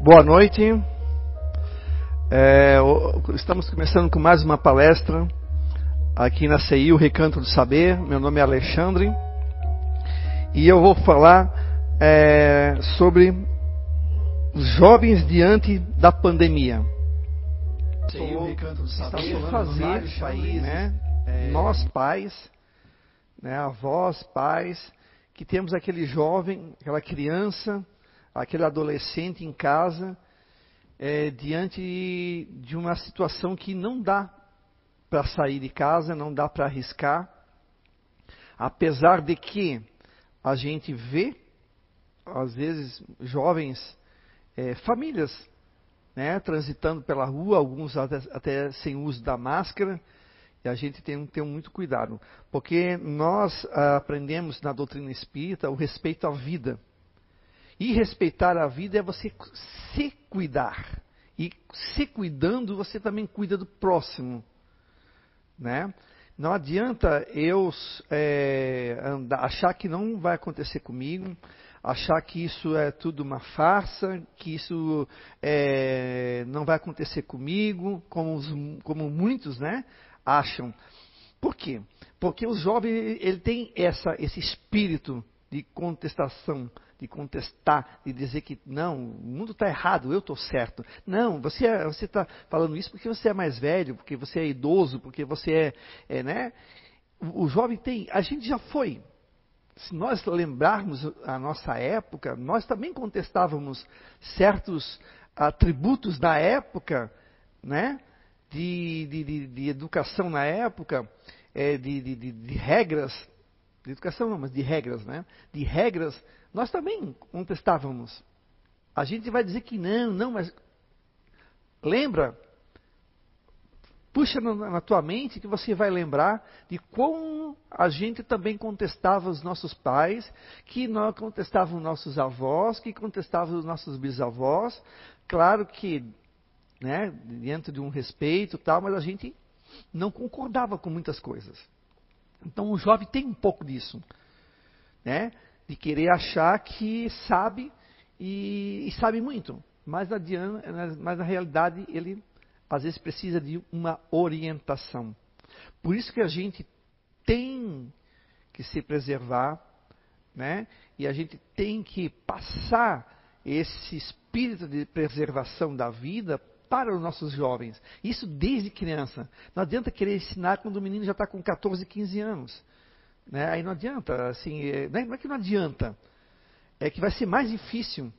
Boa noite. É, estamos começando com mais uma palestra aqui na CI, o Recanto do Saber. Meu nome é Alexandre e eu vou falar é, sobre os jovens diante da pandemia. CI, o Recanto do Saber, fazer, países, né? É... Nós pais, né, avós, pais, que temos aquele jovem, aquela criança aquele adolescente em casa, é, diante de uma situação que não dá para sair de casa, não dá para arriscar, apesar de que a gente vê, às vezes, jovens, é, famílias, né, transitando pela rua, alguns até, até, sem uso da máscara, e a gente tem que ter muito cuidado, porque nós ah, aprendemos na doutrina espírita o respeito à vida. E respeitar a vida é você se cuidar. E se cuidando, você também cuida do próximo. Né? Não adianta eu é, andar, achar que não vai acontecer comigo, achar que isso é tudo uma farsa, que isso é, não vai acontecer comigo, como, os, como muitos né, acham. Por quê? Porque o jovem ele tem essa, esse espírito de contestação, de contestar, de dizer que não, o mundo está errado, eu estou certo. Não, você é, está falando isso porque você é mais velho, porque você é idoso, porque você é, é, né? O jovem tem, a gente já foi. Se nós lembrarmos a nossa época, nós também contestávamos certos atributos da época, né? De, de, de, de educação na época, é, de, de regras de educação não, mas de regras, né? De regras, nós também contestávamos. A gente vai dizer que não, não, mas lembra, puxa na, tua mente que você vai lembrar de como a gente também contestava os nossos pais, que nós contestávamos nossos avós, que contestávamos os nossos bisavós. Claro que, né, dentro de um respeito tal, mas a gente não concordava com muitas coisas. Então o jovem tem um pouco disso, né? De querer achar que sabe e, e sabe muito, mas, adianta, mas na realidade ele às vezes precisa de uma orientação. Por isso que a gente tem que se preservar, né? E a gente tem que passar esse espírito de preservação da vida para os nossos jovens. Isso desde criança. Não adianta querer ensinar quando o menino já está com 14, 15 anos. Né? Aí não adianta, assim, é, não é que não adianta. É que vai ser mais difícil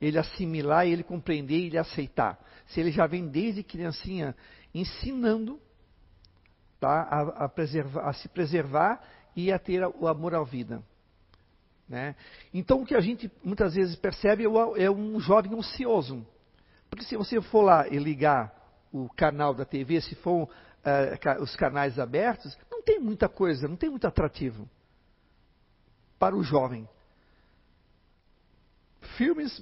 ele assimilar, ele compreender e ele aceitar. Se ele já vem desde criancinha ensinando tá, a, a, preservar, a se preservar e a ter o amor à vida. Né? Então o que a gente muitas vezes percebe é, é um jovem ansioso. Porque se você for lá e ligar o canal da TV, se for uh, os canais abertos, tem muita coisa, não tem muito atrativo para o jovem. Filmes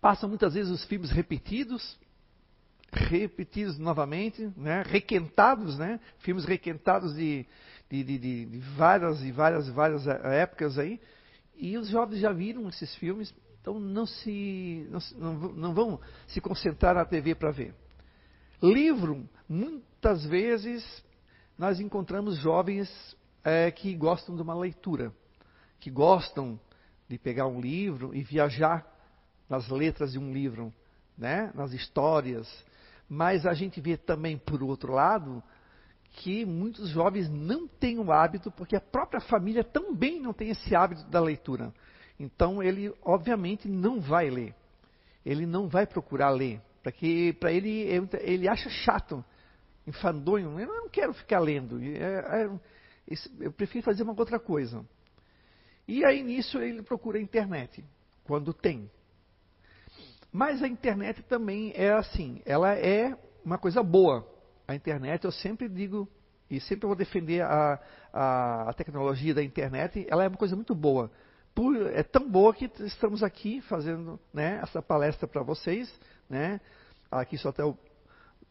passam muitas vezes os filmes repetidos, repetidos novamente, né? requentados, né? filmes requentados de, de, de, de, várias e várias e várias eh, épocas aí, e os jovens já viram esses filmes então não se não, não vão se concentrar na TV para ver. Livro, muitas vezes nós encontramos jovens é, que gostam de uma leitura, que gostam de pegar um livro e viajar nas letras de um livro, né? nas histórias. Mas a gente vê também, por outro lado, que muitos jovens não têm o hábito, porque a própria família também não tem esse hábito da leitura. Então ele, obviamente, não vai ler. Ele não vai procurar ler. Para ele, ele acha chato, enfadonho. Eu não quero ficar lendo. É, é, eu prefiro fazer uma outra coisa. E aí nisso ele procura a internet, quando tem. Mas a internet também é assim, ela é uma coisa boa. A internet, eu sempre digo, e sempre vou defender a, a, a tecnologia da internet, ela é uma coisa muito boa por, é tão boa que estamos aqui fazendo né, essa palestra para vocês. Né? Aqui só tem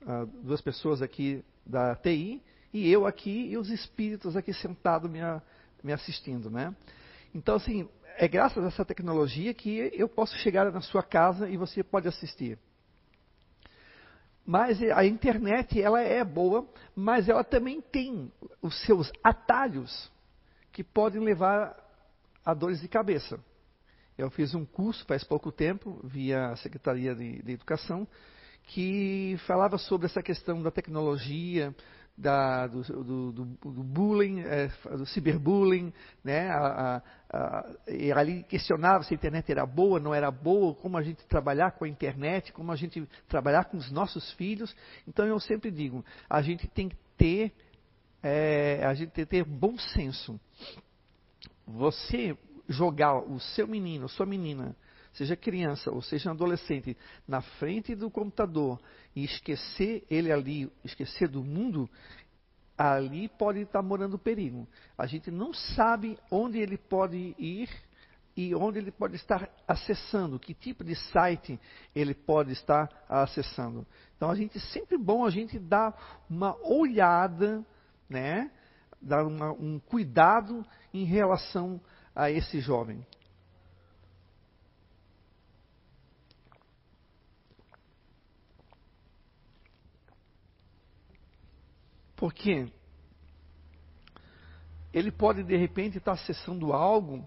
uh, duas pessoas aqui da TI e eu aqui e os espíritos aqui sentados me, me assistindo. Né? Então, assim, é graças a essa tecnologia que eu posso chegar na sua casa e você pode assistir. Mas a internet ela é boa, mas ela também tem os seus atalhos que podem levar a dores de cabeça. Eu fiz um curso faz pouco tempo, via a Secretaria de, de Educação, que falava sobre essa questão da tecnologia, da, do, do, do, bullying, é, do ciberbullying, né? A, a, a, e ali questionava se a internet era boa, não era boa, como a gente trabalhar com a internet, como a gente trabalhar com os nossos filhos. Então eu sempre digo, a gente tem que ter, é, a gente tem que ter bom senso. Você jogar o seu menino, sua menina, seja criança ou seja adolescente, na frente do computador e esquecer ele ali, esquecer do mundo, ali pode estar morando perigo. A gente não sabe onde ele pode ir e onde ele pode estar acessando, que tipo de site ele pode estar acessando. Então a gente sempre bom a gente dar uma olhada, né, dar uma, um cuidado em relação a esse jovem. Porque ele pode de repente estar acessando algo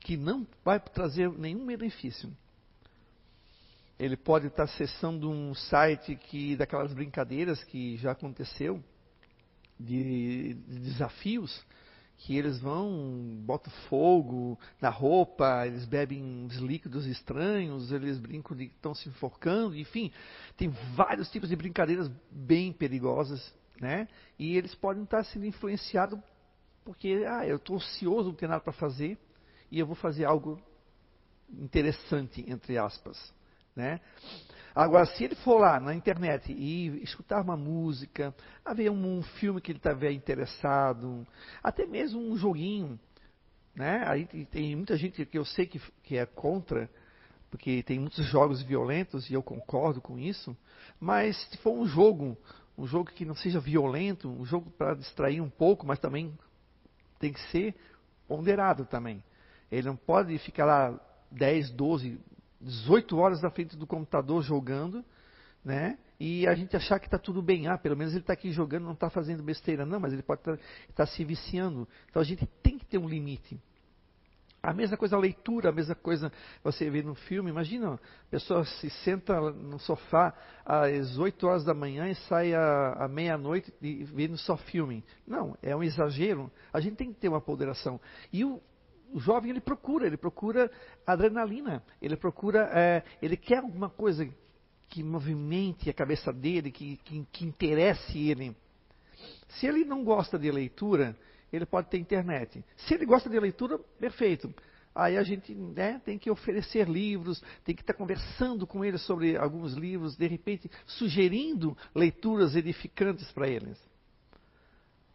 que não vai trazer nenhum benefício. Ele pode estar acessando um site que daquelas brincadeiras que já aconteceu de, de desafios que eles vão, botam fogo na roupa, eles bebem uns líquidos estranhos, eles brincam de que estão se enforcando, enfim, tem vários tipos de brincadeiras bem perigosas, né? E eles podem estar sendo influenciados porque, ah, eu estou ocioso, não tenho nada para fazer, e eu vou fazer algo interessante, entre aspas, né? Agora, se ele for lá na internet e escutar uma música, a ver um, um filme que ele estiver interessado, até mesmo um joguinho, né? Aí tem muita gente que eu sei que, que é contra, porque tem muitos jogos violentos e eu concordo com isso, mas se for um jogo, um jogo que não seja violento, um jogo para distrair um pouco, mas também tem que ser ponderado também. Ele não pode ficar lá 10, 12, 18 horas na frente do computador jogando, né? E a gente achar que está tudo bem. Ah, pelo menos ele está aqui jogando, não está fazendo besteira. Não, mas ele pode estar tá, tá se viciando. Então a gente tem que ter um limite. A mesma coisa a leitura, a mesma coisa você vê no filme. Imagina, a pessoa se senta no sofá às 8 horas da manhã e sai à, à meia-noite e vendo só filme. Não, é um exagero. A gente tem que ter uma ponderação. E o, o jovem ele procura, ele procura adrenalina, ele procura, é, ele quer alguma coisa que movimente a cabeça dele, que, que, que interesse ele. Se ele não gosta de leitura, ele pode ter internet. Se ele gosta de leitura, perfeito. Aí a gente né, tem que oferecer livros, tem que estar conversando com eles sobre alguns livros, de repente sugerindo leituras edificantes para eles.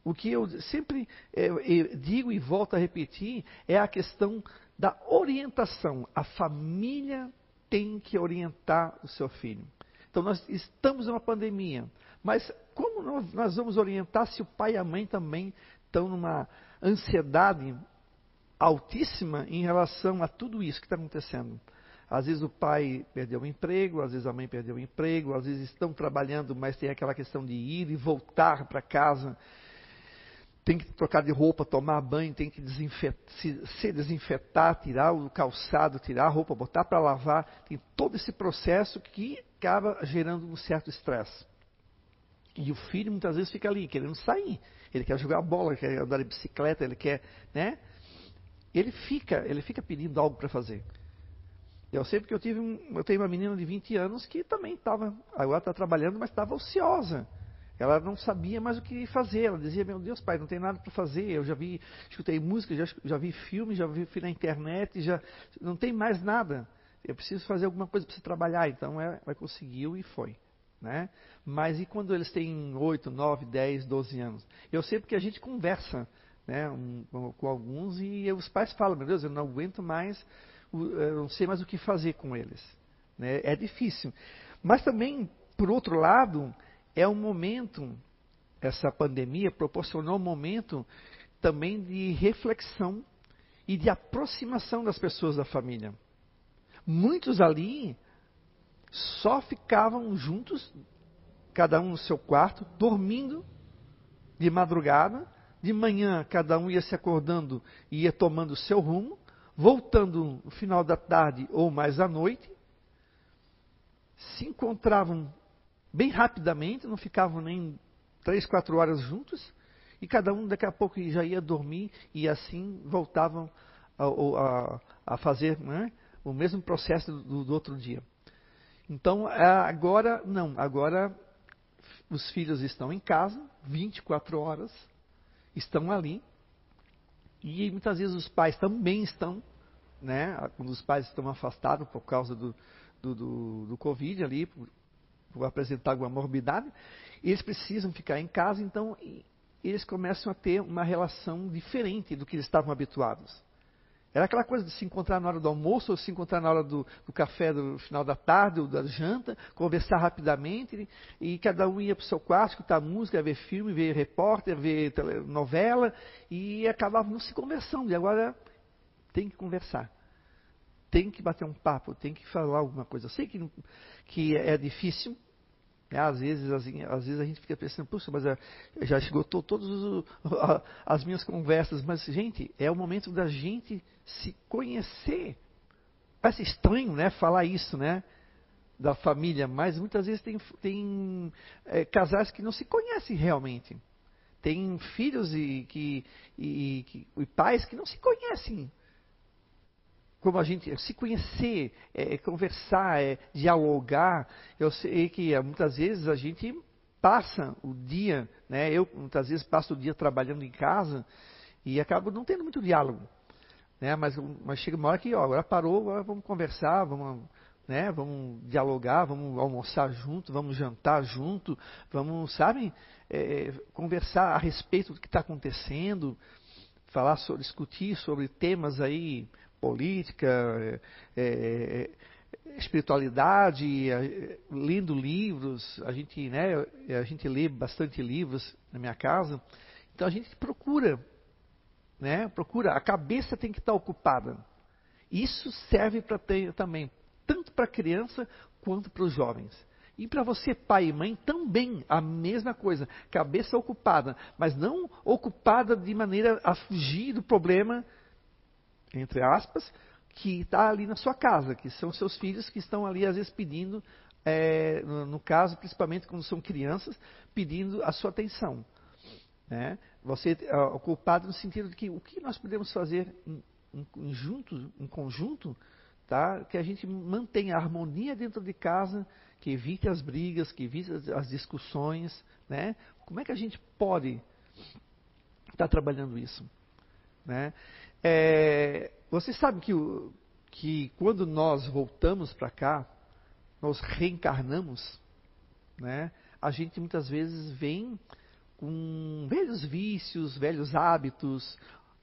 O que eu sempre é, digo e volto a repetir é a questão da orientação. A família tem que orientar o seu filho. Então nós estamos numa pandemia, mas como nós vamos orientar se o pai e a mãe também estão numa ansiedade altíssima em relação a tudo isso que está acontecendo? Às vezes o pai perdeu o emprego, às vezes a mãe perdeu o emprego, às vezes estão trabalhando, mas tem aquela questão de ir e voltar para casa tem que trocar de roupa, tomar banho, tem que desinfetar, se, se, desinfetar, tirar o calçado, tirar a roupa, botar para lavar. Tem todo esse processo que acaba gerando um certo estresse. E o filho muitas vezes fica ali, querendo sair. Ele quer jogar bola, ele quer andar de bicicleta, ele quer, né? Ele fica, ele fica pedindo algo para fazer. Eu sei porque eu tive um, eu tenho uma menina de 20 anos que também estava, agora está trabalhando, mas estava ociosa. Ela não sabia mais o que fazer. Ela dizia: Meu Deus, pai, não tem nada para fazer. Eu já vi, escutei música, já, já vi filme, já vi na internet, já não tem mais nada. Eu preciso fazer alguma coisa para trabalhar. Então ela, ela conseguiu e foi. Né? Mas e quando eles têm 8, 9, 10, 12 anos? Eu sei porque a gente conversa né, um, com, com, alguns e os pais falam: Meu Deus, eu não aguento mais, eu não sei mais o que fazer com eles. Né? É difícil. Mas também, por outro lado, é um momento, essa pandemia proporcionou um momento também de reflexão e de aproximação das pessoas da família. Muitos ali só ficavam juntos, cada um no seu quarto, dormindo de madrugada. De manhã, cada um ia se acordando e ia tomando o seu rumo, voltando no final da tarde ou mais à noite. Se encontravam bem rapidamente, não ficavam nem três, quatro horas juntos, e cada um daqui a pouco já ia dormir e assim voltavam a, a, a fazer né, o mesmo processo do, do outro dia. Então, agora, não, agora os filhos estão em casa, 24 horas, estão ali, e muitas vezes os pais também estão, né, quando os pais estão afastados por causa do, do, do, do Covid ali, por, por apresentar alguma morbidade, eles precisam ficar em casa, então eles começam a ter uma relação diferente do que eles estavam habituados. Era aquela coisa de se encontrar na hora do almoço, ou se encontrar na hora do, do café do final da tarde, ou da janta, conversar rapidamente, e, cada um ia para o seu quarto, escutar música, ver filme, ver repórter, ver novela, e acabavam não se conversando. E agora tem que conversar. Tem que bater um papo, tem que falar alguma coisa. Eu sei que, que é difícil, é, às, vezes, assim, às vezes a gente fica pensando, puxa, mas é, já esgotou todas as minhas conversas. Mas, gente, é o momento da gente se conhecer. Parece estranho, né, falar isso, né? Da família, mas muitas vezes tem, tem é, casais que não se conhecem realmente. Tem filhos e, que, e, que, e pais que não se conhecem como a gente se conhecer, é, é, conversar, é, dialogar. Eu sei que é, muitas vezes a gente passa o dia, né? Eu muitas vezes passo o dia trabalhando em casa e acabo não tendo muito diálogo, né? Mas, mas chega uma hora que, ó, agora parou, agora vamos conversar, vamos, né? Vamos dialogar, vamos almoçar junto, vamos jantar junto, vamos, sabe, é, conversar a respeito do que está acontecendo, falar sobre, discutir sobre temas aí política, é, é, espiritualidade, é, lendo livros, a gente, né, a gente lê bastante livros na minha casa, então a gente procura, né, procura, a cabeça tem que estar ocupada. Isso serve para também, tanto para a criança quanto para os jovens. E para você, pai e mãe, também a mesma coisa. Cabeça ocupada, mas não ocupada de maneira a fugir do problema entre aspas, que está ali na sua casa, que são seus filhos que estão ali às vezes pedindo, é, no, no, caso, principalmente quando são crianças, pedindo a sua atenção. Né? Você é ocupado no sentido de que o que nós podemos fazer em, em, junto, em conjunto, tá? que a gente mantenha a harmonia dentro de casa, que evite as brigas, que evite as, as discussões. Né? Como é que a gente pode estar tá trabalhando isso? Né? É, você sabe que, que quando nós voltamos para cá, nós reencarnamos, né? a gente muitas vezes vem com velhos vícios, velhos hábitos,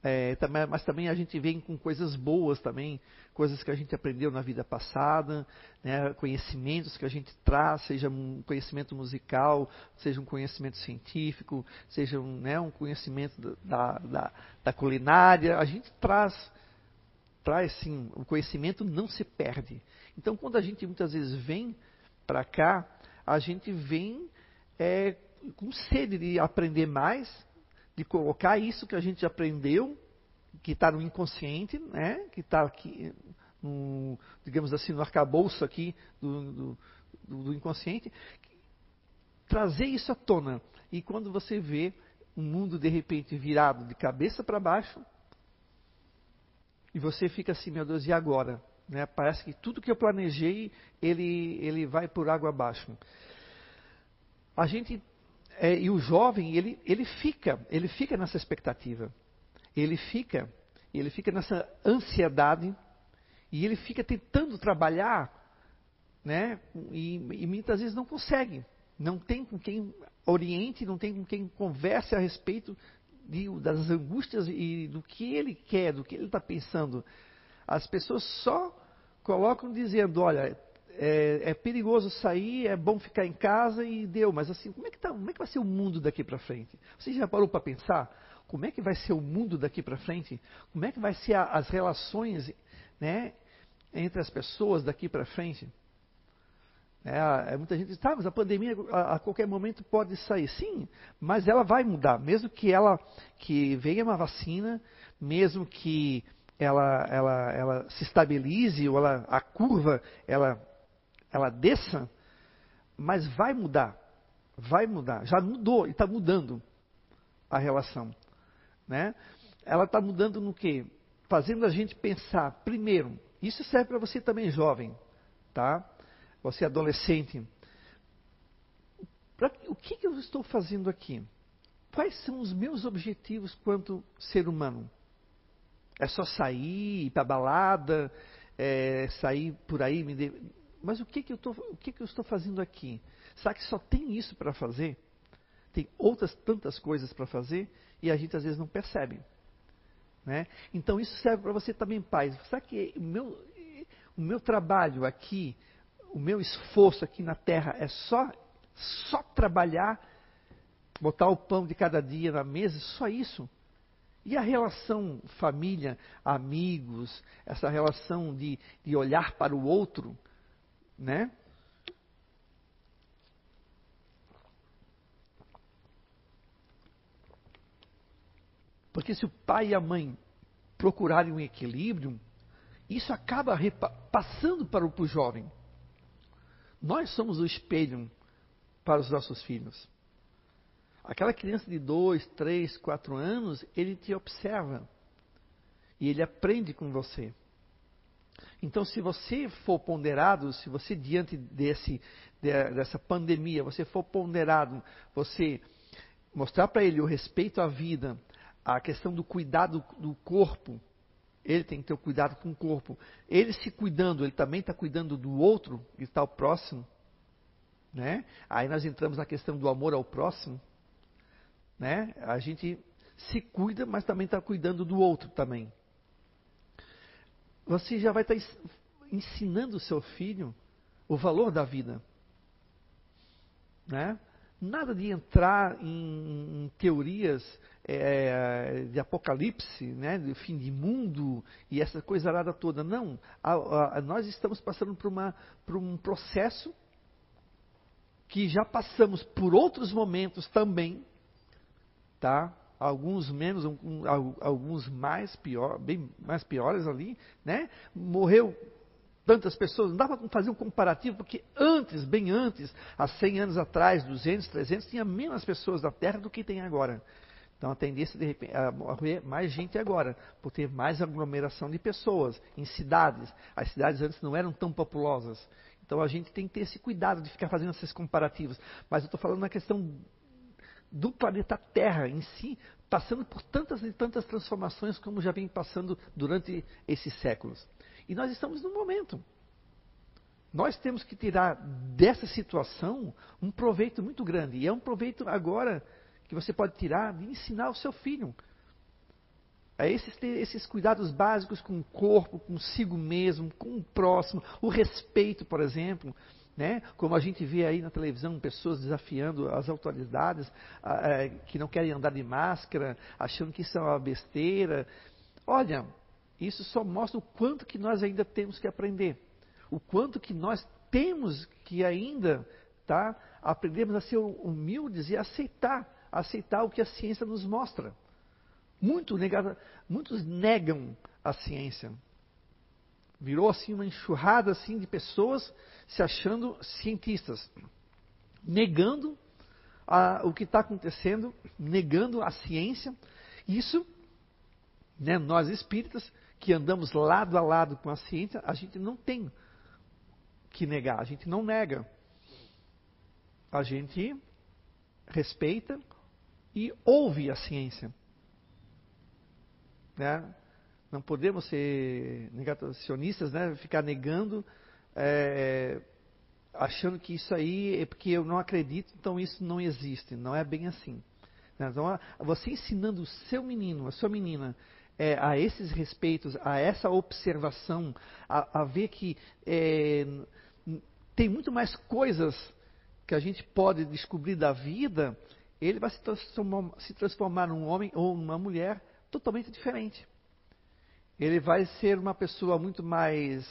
é, mas também a gente vem com coisas boas também, coisas que a gente aprendeu na vida passada, né, conhecimentos que a gente traz, seja um conhecimento musical, seja um conhecimento científico, seja um, né, um conhecimento da, da, da, culinária, a gente traz, traz sim, o conhecimento não se perde. Então quando a gente muitas vezes vem para cá, a gente vem é, com sede de aprender mais, de colocar isso que a gente aprendeu, que está no inconsciente, né? que está aqui, no, digamos assim, no arcabouço aqui do, do, do inconsciente, trazer isso à tona. E quando você vê um mundo de repente virado de cabeça para baixo, e você fica assim, meu Deus, e agora? Né? Parece que tudo que eu planejei, ele, ele vai por água abaixo. A gente é, e o jovem, ele, ele fica, ele fica nessa expectativa. Ele fica, ele fica nessa ansiedade e ele fica tentando trabalhar, né? E, e muitas vezes não consegue. Não tem com quem oriente, não tem com quem converse a respeito de, das angústias e do que ele quer, do que ele está pensando. As pessoas só colocam dizendo, olha, é, é, perigoso sair, é bom ficar em casa e deu. Mas assim, como é que, tá, como é que vai ser o mundo daqui para frente? Você já parou para pensar como é que vai ser o mundo daqui para frente? Como é que vai ser a, as relações né, entre as pessoas daqui para frente? É, é, muita gente diz, tá, mas a pandemia a, a, qualquer momento pode sair. Sim, mas ela vai mudar. Mesmo que ela que venha uma vacina, mesmo que ela, ela, ela se estabilize ou ela, a curva ela, ela desça, mas vai mudar. Vai mudar. Já mudou e está mudando a relação. Né? Ela está mudando no quê? Fazendo a gente pensar, primeiro, isso serve para você também jovem, tá? Você adolescente. Pra, o que, que eu estou fazendo aqui? Quais são os meus objetivos quanto ser humano? É só sair, ir para balada, é, sair por aí, me de... mas o que que eu tô, o que que eu estou fazendo aqui? Será que só tem isso para fazer? Tem outras tantas coisas para fazer e a gente às vezes não percebe. Né? Então isso serve para você também, pai. Será que o meu, o meu trabalho aqui, o meu esforço aqui na terra é só, só trabalhar, botar o pão de cada dia na mesa, só isso? E a relação família, amigos, essa relação de, de olhar para o outro, né? Porque se o pai e a mãe procurarem um equilíbrio, isso acaba passando para o, jovem. Nós somos o espelho para os nossos filhos. Aquela criança de dois, três, quatro anos, ele te observa e ele aprende com você. Então, se você for ponderado, se você diante desse, dessa pandemia, você for ponderado, você mostrar para ele o respeito à vida, a questão do cuidado do corpo, ele tem que ter o cuidado com o corpo. Ele se cuidando, ele também está cuidando do outro, que está ao próximo. Né? Aí nós entramos na questão do amor ao próximo. Né? A gente se cuida, mas também está cuidando do outro também. Você já vai estar tá ensinando o seu filho o valor da vida. Né? Nada de entrar em, em teorias é, de apocalipse, né, de fim de mundo e essa coisa arada toda. Não. A, a, nós estamos passando por, uma, por um processo que já passamos por outros momentos também, tá? Alguns menos, um, alguns mais pior, bem mais piores ali, né? Morreu tantas pessoas, não dava para fazer um comparativo, porque antes, bem antes, há 100 anos atrás, 200, 300, tinha menos pessoas na Terra do que tem agora. Então a tendência de repente, a morrer mais gente agora, por ter mais aglomeração de pessoas em cidades. As cidades antes não eram tão populosas. Então a gente tem que ter esse cuidado de ficar fazendo esses comparativos. Mas eu estou falando na questão do planeta Terra em si, passando por tantas e tantas transformações como já vem passando durante esses séculos. E nós estamos no momento. Nós temos que tirar dessa situação um proveito muito grande. E é um proveito agora que você pode tirar de ensinar o seu filho. A esses, ter esses cuidados básicos com o corpo, consigo mesmo, com o próximo, o respeito, por exemplo. Né? Como a gente vê aí na televisão, pessoas desafiando as autoridades que não querem andar de máscara, achando que isso é uma besteira. Olha, isso só mostra o quanto que nós ainda temos que aprender. O quanto que nós temos que ainda tá, aprendermos a ser humildes e aceitar aceitar o que a ciência nos mostra. Muito negado, muitos negam a ciência. Virou assim uma enxurrada assim de pessoas se achando cientistas, negando a, o que está acontecendo, negando a ciência. Isso, né, nós espíritas que andamos lado a lado com a ciência, a gente não tem que negar, a gente não nega. A gente respeita, e ouve a ciência. Né? Não podemos ser negacionistas, né? ficar negando, é, achando que isso aí é porque eu não acredito, então isso não existe. Não é bem assim. Né? Então, você ensinando o seu menino, a sua menina, é, a esses respeitos, a essa observação, a, a ver que é, tem muito mais coisas que a gente pode descobrir da vida ele vai se transformar, se transformar num homem ou numa mulher totalmente diferente. Ele vai ser uma pessoa muito mais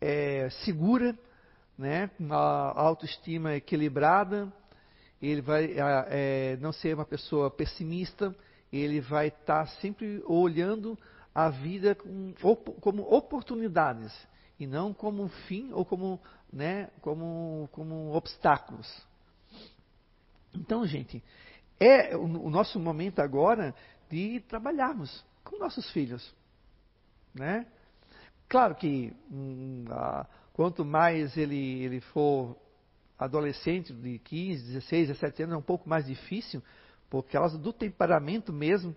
é, segura, né, uma autoestima equilibrada, ele vai é, não ser uma pessoa pessimista, ele vai estar sempre olhando a vida com, como oportunidades e não como um fim ou como, né, como, como obstáculos. Então, gente, é o nosso momento agora de trabalharmos com nossos filhos, né? Claro que hum, a, quanto mais ele, ele for adolescente de 15, 16, 17 anos, é um pouco mais difícil, por causa do temperamento mesmo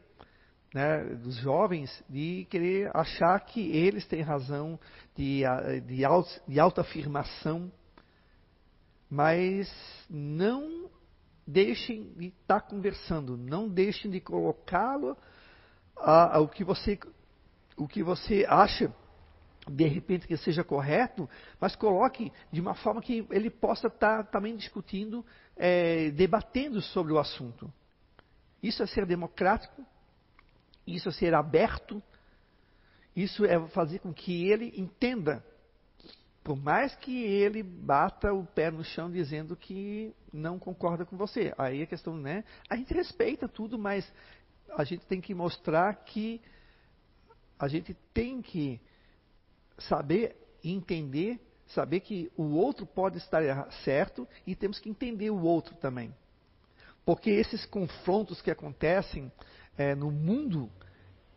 né, dos jovens de querer achar que eles têm razão, de, de, de autoafirmação, mas não deixem de estar conversando, não deixem de colocá-lo ao que você o que você acha de repente que seja correto, mas coloque de uma forma que ele possa estar também discutindo, é, debatendo sobre o assunto. Isso é ser democrático, isso é ser aberto, isso é fazer com que ele entenda. Por mais que ele bata o pé no chão dizendo que não concorda com você. Aí a questão, né? A gente respeita tudo, mas a gente tem que mostrar que a gente tem que saber entender, saber que o outro pode estar certo e temos que entender o outro também. Porque esses confrontos que acontecem é, no mundo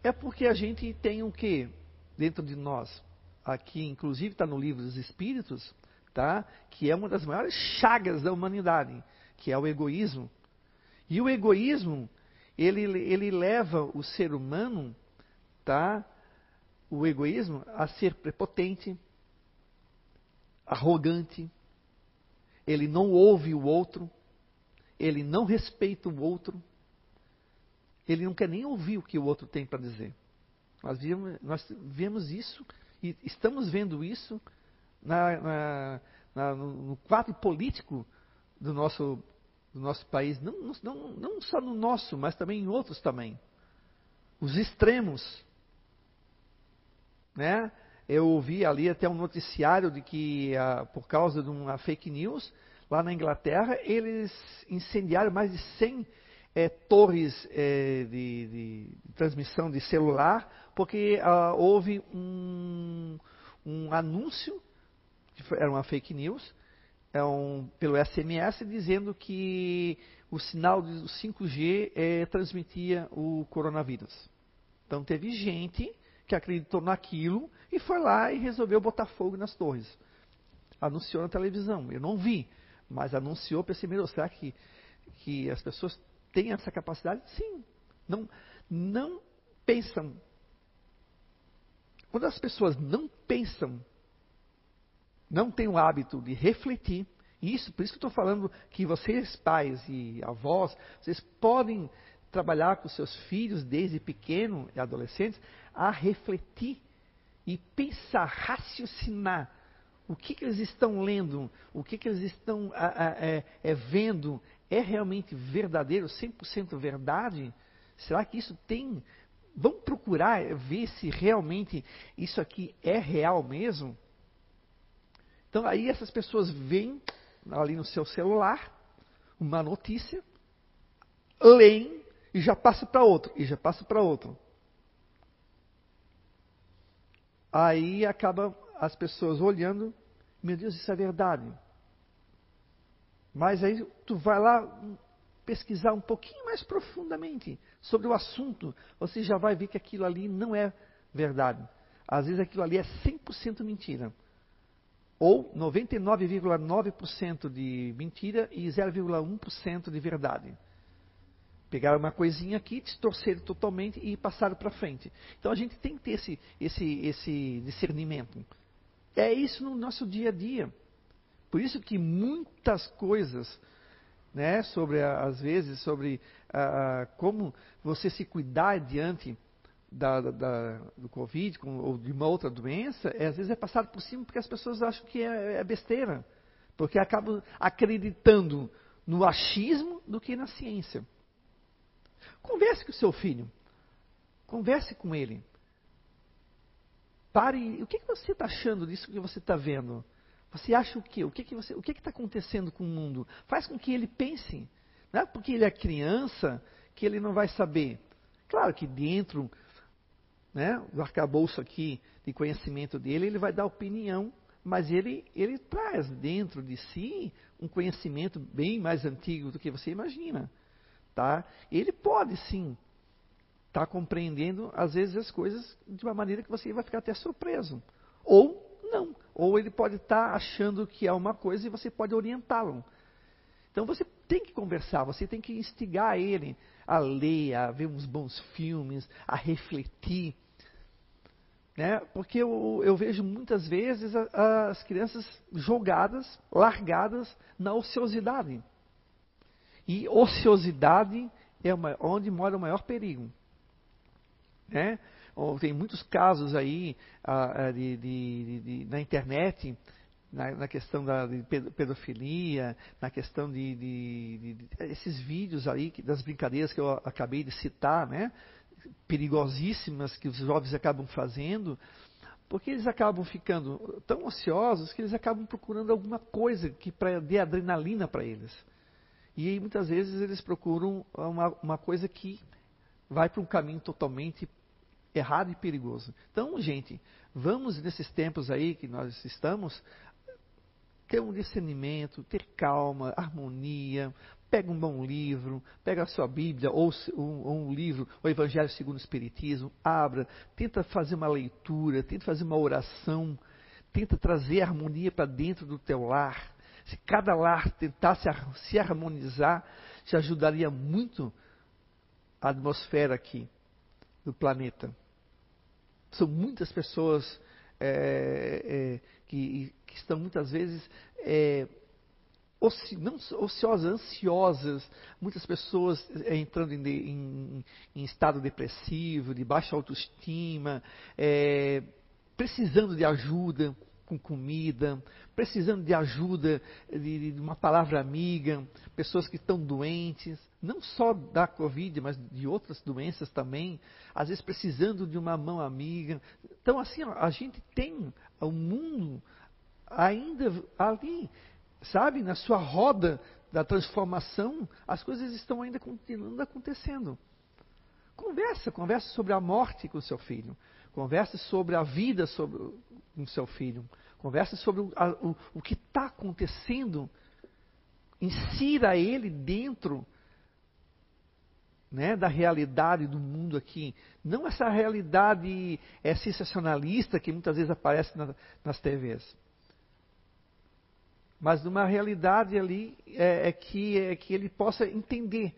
é porque a gente tem o que dentro de nós? Aqui, inclusive, está no livro dos Espíritos, tá? que é uma das maiores chagas da humanidade, que é o egoísmo. E o egoísmo, ele, ele leva o ser humano, tá? O egoísmo, a ser prepotente, arrogante, ele não ouve o outro, ele não respeita o outro, ele não quer nem ouvir o que o outro tem para dizer. Nós vemos, nós vemos isso e estamos vendo isso na, na, na, no quadro político do nosso, do nosso país, não, não, não só no nosso, mas também em outros também. Os extremos. Né? Eu ouvi ali até um noticiário de que, ah, por causa de uma fake news, lá na Inglaterra, eles incendiaram mais de 100 é, torres é, de, de, transmissão de celular, porque ah, houve um, um anúncio, era uma fake news, é um, pelo SMS, dizendo que o sinal do 5G é, transmitia o coronavírus. Então teve gente que acreditou naquilo e foi lá e resolveu botar fogo nas torres. Anunciou na televisão. Eu não vi, mas anunciou, pensei, meu, será que, que as pessoas tem essa capacidade? Sim. Não, não pensam. Quando as pessoas não pensam, não têm o hábito de refletir, isso, por isso que eu estou falando que vocês, pais e avós, vocês podem trabalhar com seus filhos desde pequeno e adolescentes a refletir e pensar, raciocinar o que, que eles estão lendo, o que, que eles estão a, a, é, é, vendo, é realmente verdadeiro, 100% verdade? Será que isso tem. Vamos procurar ver se realmente isso aqui é real mesmo? Então aí essas pessoas veem ali no seu celular uma notícia, leem e já passa para outro, e já passa para outro. Aí acaba as pessoas olhando, meu Deus, isso é verdade. Mas aí tu vai lá pesquisar um pouquinho mais profundamente sobre o assunto, você já vai ver que aquilo ali não é verdade. Às vezes aquilo ali é 100% mentira. Ou 99,9% de mentira e 0,1% de verdade. Pegaram uma coisinha aqui, distorceram totalmente e passaram para frente. Então a gente tem que ter esse, esse, esse discernimento. É isso no nosso dia a dia. Por isso que muitas coisas, né, sobre às vezes sobre ah, como você se cuidar diante da, da, do Covid com, ou de uma outra doença, é, às vezes é passado por cima porque as pessoas acham que é, é besteira, porque acabam acreditando no achismo do que na ciência. Converse com o seu filho. Converse com ele. Pare. O que, que você está achando disso que você está vendo? Você acha o quê? O que que você, que está acontecendo com o mundo? Faz com que ele pense. Não é porque ele é criança que ele não vai saber. Claro que dentro né, do arcabouço aqui de conhecimento dele, ele vai dar opinião, mas ele, ele traz dentro de si um conhecimento bem mais antigo do que você imagina. Tá? Ele pode sim estar tá compreendendo, às vezes, as coisas de uma maneira que você vai ficar até surpreso. Ou não. Ou ele pode estar tá achando que é uma coisa e você pode orientá-lo. Então você tem que conversar, você tem que instigar ele a ler, a ver uns bons filmes, a refletir. Né? Porque eu, eu vejo muitas vezes a, as crianças jogadas, largadas na ociosidade. E ociosidade é onde mora o maior perigo. Né? Tem muitos casos aí uh, de, de, de, na internet, na, na, questão da pedofilia, na questão de, esses vídeos aí, das brincadeiras que eu acabei de citar, né? perigosíssimas que os jovens acabam fazendo, porque eles acabam ficando tão ociosos que eles acabam procurando alguma coisa que para dê adrenalina para eles. E muitas vezes eles procuram uma, uma coisa que vai para um caminho totalmente errado e perigoso. Então, gente, vamos nesses tempos aí que nós estamos ter um discernimento, ter calma, harmonia. Pega um bom livro, pega a sua Bíblia ou um, um livro, o Evangelho segundo o Espiritismo, abra, tenta fazer uma leitura, tenta fazer uma oração, tenta trazer harmonia para dentro do teu lar. Se cada lar tentasse se harmonizar, te ajudaria muito a atmosfera aqui do planeta. São muitas pessoas é, é, que, que, estão muitas vezes é, oci, não ociosas, ansiosas, muitas pessoas é, entrando em, em, em, estado depressivo, de baixa autoestima, é, precisando de ajuda com comida, precisando de ajuda, de, de, uma palavra amiga, pessoas que estão doentes, não só da Covid, mas de outras doenças também, às vezes precisando de uma mão amiga. Então, assim, a gente tem o mundo ainda ali, sabe, na sua roda da transformação, as coisas estão ainda continuando acontecendo. Conversa, conversa sobre a morte com o seu filho. Converse sobre a vida sobre, com seu filho. Converse sobre o, a, o, o que está acontecendo. Insira ele dentro né, da realidade do mundo aqui. Não essa realidade é, sensacionalista que muitas vezes aparece na, nas TVs. Mas numa realidade ali é, é, que, é que ele possa entender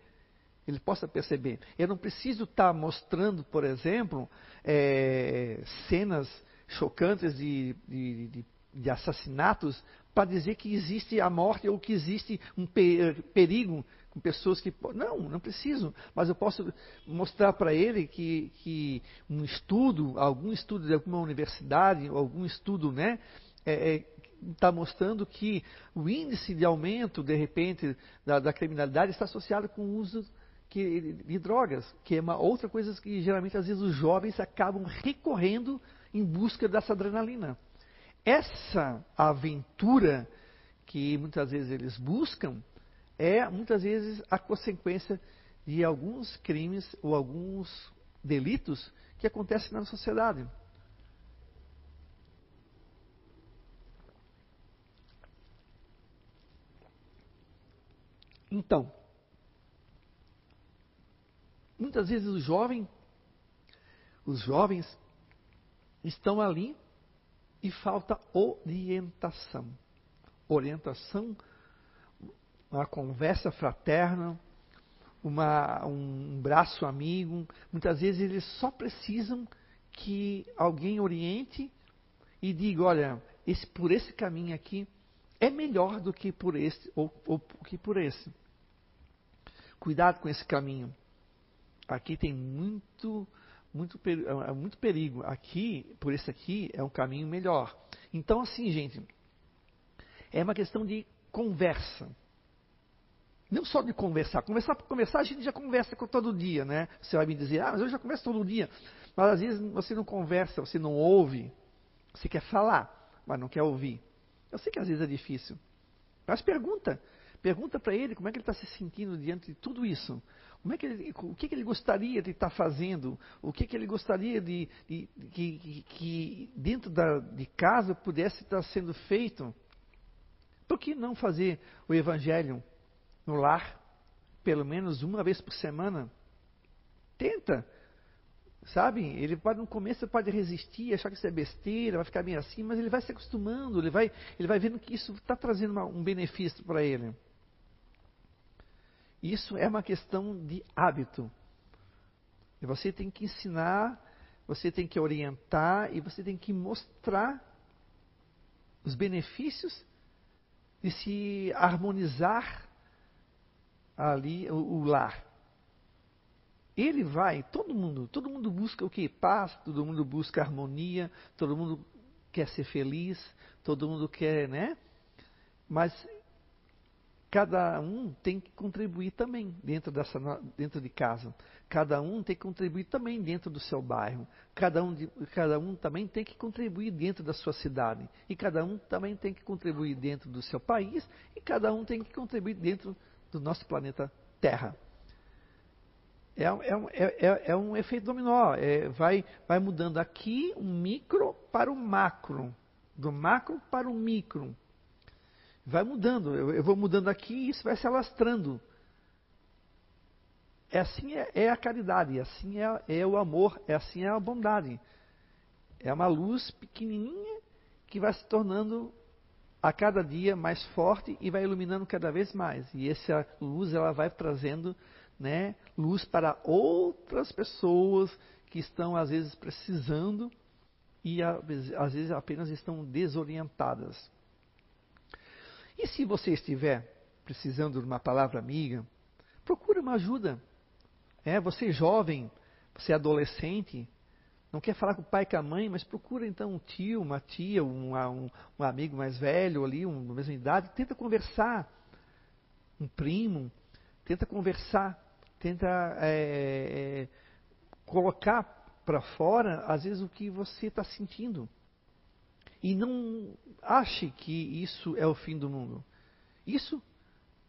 ele possa perceber. Eu não preciso estar mostrando, por exemplo, é, cenas chocantes de, de, de, de assassinatos para dizer que existe a morte ou que existe um perigo com pessoas que. Não, não preciso. Mas eu posso mostrar para ele que, que um estudo, algum estudo de alguma universidade, algum estudo, né? É, é, está mostrando que o índice de aumento, de repente, da, da criminalidade está associado com o uso que, de drogas, que é uma outra coisa que geralmente às vezes os jovens acabam recorrendo em busca dessa adrenalina. Essa aventura que muitas vezes eles buscam é muitas vezes a consequência de alguns crimes ou alguns delitos que acontecem na sociedade. Então, Muitas vezes os jovens, os jovens estão ali e falta orientação. Orientação, uma conversa fraterna, uma, um braço amigo. Muitas vezes eles só precisam que alguém oriente e diga, olha, esse, por esse caminho aqui é melhor do que por esse ou, ou que por esse. Cuidado com esse caminho aqui tem muito, muito, é, é muito perigo. Aqui, por esse aqui, é um caminho melhor. Então, assim, gente, é uma questão de conversa. Não só de conversar. Conversar por conversar, a gente já conversa todo dia, né? Você vai me dizer, ah, mas eu já converso todo dia. Mas às vezes você não conversa, você não ouve. Você quer falar, mas não quer ouvir. Eu sei que às vezes é difícil. Mas pergunta. Pergunta para ele como é que ele está se sentindo diante de tudo isso. Como é que ele, o que, que ele gostaria de estar tá fazendo? O que, que ele gostaria de, de, de que, que, dentro da, de casa pudesse estar sendo feito? Por que não fazer o evangelho no lar, pelo menos uma vez por semana? Tenta. Sabe? Ele pode no começo pode resistir, achar que isso é besteira, vai ficar bem assim, mas ele vai se acostumando, ele vai, ele vai vendo que isso está trazendo uma, um benefício para ele. Isso é uma questão de hábito. E você tem que ensinar, você tem que orientar e você tem que mostrar os benefícios de se harmonizar ali o, o lar. Ele vai, todo mundo, todo mundo busca o que? Paz, todo mundo busca harmonia, todo mundo quer ser feliz, todo mundo quer, né? Mas cada um tem que contribuir também dentro, dessa, dentro de casa. Cada um tem que contribuir também dentro do seu bairro. Cada um, cada um também tem que contribuir dentro da sua cidade. E cada um também tem que contribuir dentro do seu país. E cada um tem que contribuir dentro do nosso planeta Terra. É, é, é, é um efeito dominó. É, vai, vai mudando aqui um micro para o macro. Do macro para o micro vai mudando. Eu, eu, vou mudando aqui e isso vai se alastrando. É assim é, é a caridade, é assim é, é, o amor, é assim é a bondade. É uma luz pequenininha que vai se tornando a cada dia mais forte e vai iluminando cada vez mais. E essa luz ela vai trazendo né, luz para outras pessoas que estão às vezes precisando e às vezes apenas estão desorientadas. E se você estiver precisando de uma palavra amiga, procure uma ajuda. É, você jovem, você adolescente, não quer falar com o pai e com a mãe, mas procura então um tio, uma tia, um, um, um amigo mais velho ali, um, da mesma idade, tenta conversar. Um primo, tenta conversar, tenta é, é, colocar para fora, às vezes, o que você está sentindo. E não ache que isso é o fim do mundo. Isso,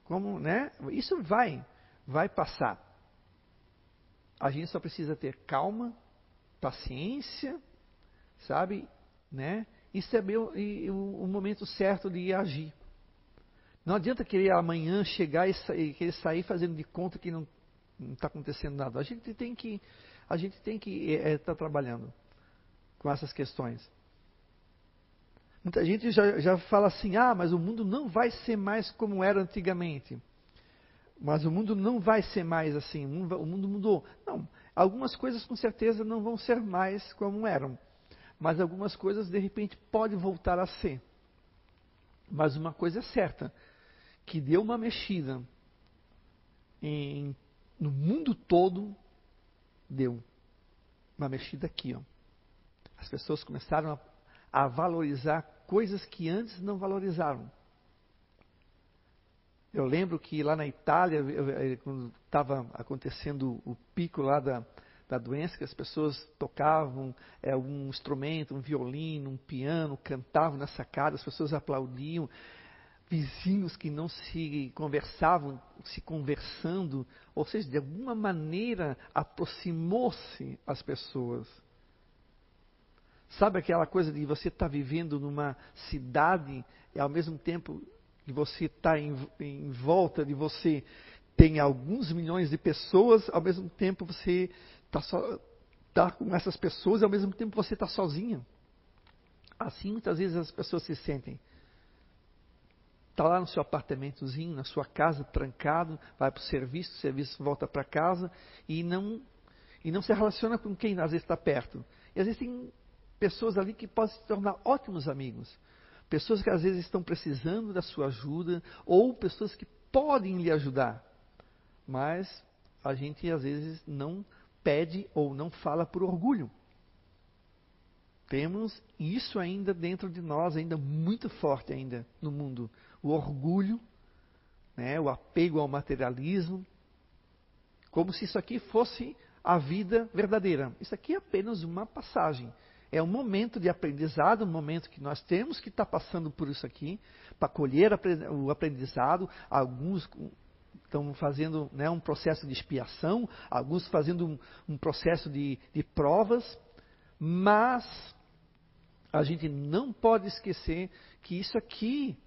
como, né? Isso vai, vai passar. A gente só precisa ter calma, paciência, sabe, né? E saber o, e, o, o momento certo de agir. Não adianta querer amanhã chegar e, sair, querer sair fazendo de conta que não está acontecendo nada. A gente tem que a gente tem que estar é, tá trabalhando com essas questões. Muita gente já, já fala assim: ah, mas o mundo não vai ser mais como era antigamente. Mas o mundo não vai ser mais assim, o mundo mudou. Não, algumas coisas com certeza não vão ser mais como eram. Mas algumas coisas de repente podem voltar a ser. Mas uma coisa é certa, que deu uma mexida em, no mundo todo, deu uma mexida aqui. Ó. As pessoas começaram a a valorizar coisas que antes não valorizavam. Eu lembro que lá na Itália, quando estava acontecendo o pico lá da, da doença, que as pessoas tocavam é, um instrumento, um violino, um piano, cantavam na sacada, as pessoas aplaudiam. Vizinhos que não se conversavam, se conversando, ou seja, de alguma maneira aproximou-se as pessoas. Sabe aquela coisa de você estar tá vivendo numa cidade e ao mesmo tempo que você está em, em, volta de você tem alguns milhões de pessoas, ao mesmo tempo você está tá com essas pessoas e ao mesmo tempo você está sozinho. Assim muitas vezes as pessoas se sentem. Está lá no seu apartamentozinho, na sua casa, trancado, vai para o serviço, o serviço volta para casa e não, e não se relaciona com quem às vezes está perto. E às vezes tem pessoas ali que podem se tornar ótimos amigos. Pessoas que às vezes estão precisando da sua ajuda, ou pessoas que podem lhe ajudar. Mas a gente às vezes não pede ou não fala por orgulho. Temos isso ainda dentro de nós, ainda muito forte ainda no mundo. O orgulho né, o apego ao materialismo, como se isso aqui fosse a vida verdadeira. Isso aqui é apenas uma passagem. É um momento de aprendizado, um momento que nós temos que estar tá passando por isso aqui, para colher o aprendizado. Alguns estão fazendo né, um processo de expiação, alguns fazendo um, um processo de, de provas, mas a gente não pode esquecer que isso aqui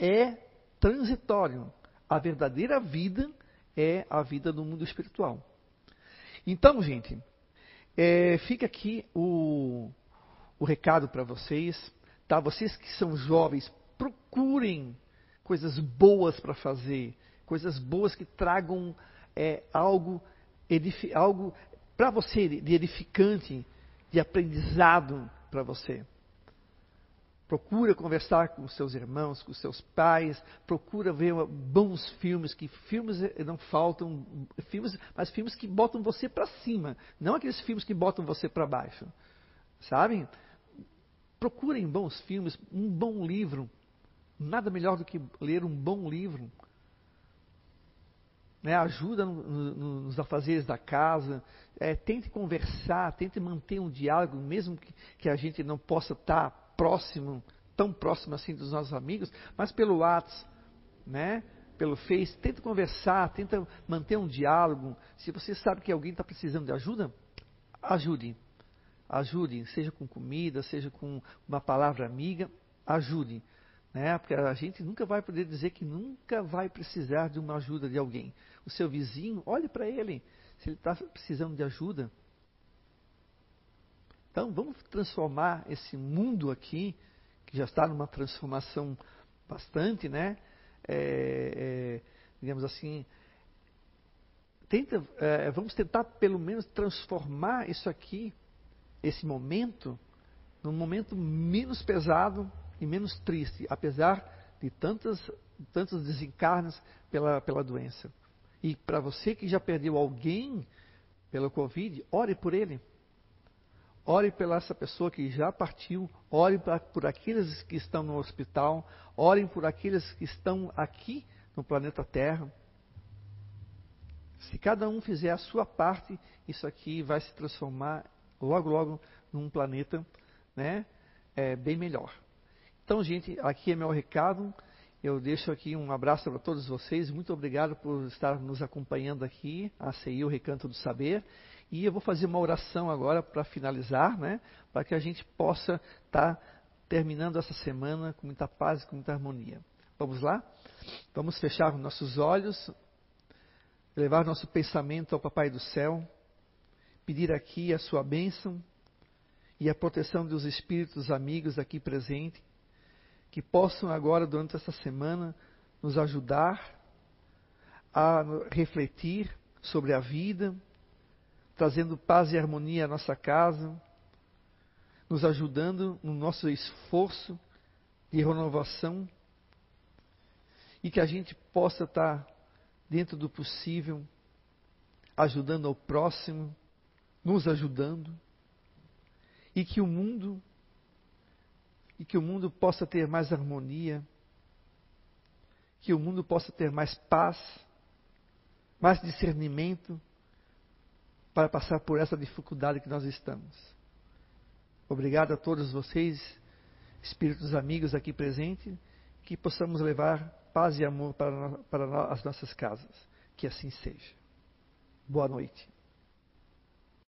é transitório. A verdadeira vida é a vida no mundo espiritual. Então, gente, é, fica aqui o, o recado para vocês. Tá? Vocês que são jovens, procurem coisas boas para fazer, coisas boas que tragam é, algo, algo para você de edificante, de aprendizado para você. Procura conversar com seus irmãos, com seus pais, procura ver bons filmes, que filmes não faltam, filmes, mas filmes que botam você para cima, não aqueles filmes que botam você para baixo. Sabem? Procurem bons filmes, um bom livro. Nada melhor do que ler um bom livro. Né, ajuda no, no, nos afazeres da casa, é, tente conversar, tente manter um diálogo, mesmo que, que a gente não possa estar tá próximo, tão próximo assim dos nossos amigos, mas pelo WhatsApp, né? pelo Face, tenta conversar, tenta manter um diálogo. Se você sabe que alguém está precisando de ajuda, ajude. Ajude, seja com comida, seja com uma palavra amiga, ajude. Né? Porque a gente nunca vai poder dizer que nunca vai precisar de uma ajuda de alguém. O seu vizinho, olhe para ele, se ele está precisando de ajuda, então, vamos transformar esse mundo aqui, que já está numa transformação bastante, né? É, é, digamos assim, tenta, é, vamos tentar pelo menos transformar isso aqui, esse momento, num momento menos pesado e menos triste, apesar de tantas, tantos desencarnes pela, pela doença. E para você que já perdeu alguém pelo Covid, ore por ele. Ore pela essa pessoa que já partiu, ore pra, por aqueles que estão no hospital, ore por aqueles que estão aqui no planeta Terra. Se cada um fizer a sua parte, isso aqui vai se transformar logo, logo num planeta né, é, bem melhor. Então, gente, aqui é meu recado. Eu deixo aqui um abraço para todos vocês. Muito obrigado por estar nos acompanhando aqui, a CI, o Recanto do Saber. E eu vou fazer uma oração agora para finalizar, né? Para que a gente possa estar tá terminando essa semana com muita paz e com muita harmonia. Vamos lá? Vamos fechar nossos olhos, levar nosso pensamento ao Papai do Céu, pedir aqui a sua bênção e a proteção dos espíritos amigos aqui presentes, que possam agora, durante essa semana, nos ajudar a refletir sobre a vida, trazendo paz e harmonia à nossa casa, nos ajudando no nosso esforço de renovação e que a gente possa estar dentro do possível, ajudando ao próximo, nos ajudando e que o mundo e que o mundo possa ter mais harmonia, que o mundo possa ter mais paz, mais discernimento para passar por essa dificuldade que nós estamos. Obrigado a todos vocês, espíritos amigos aqui presentes, que possamos levar paz e amor para, para as nossas casas. Que assim seja. Boa noite.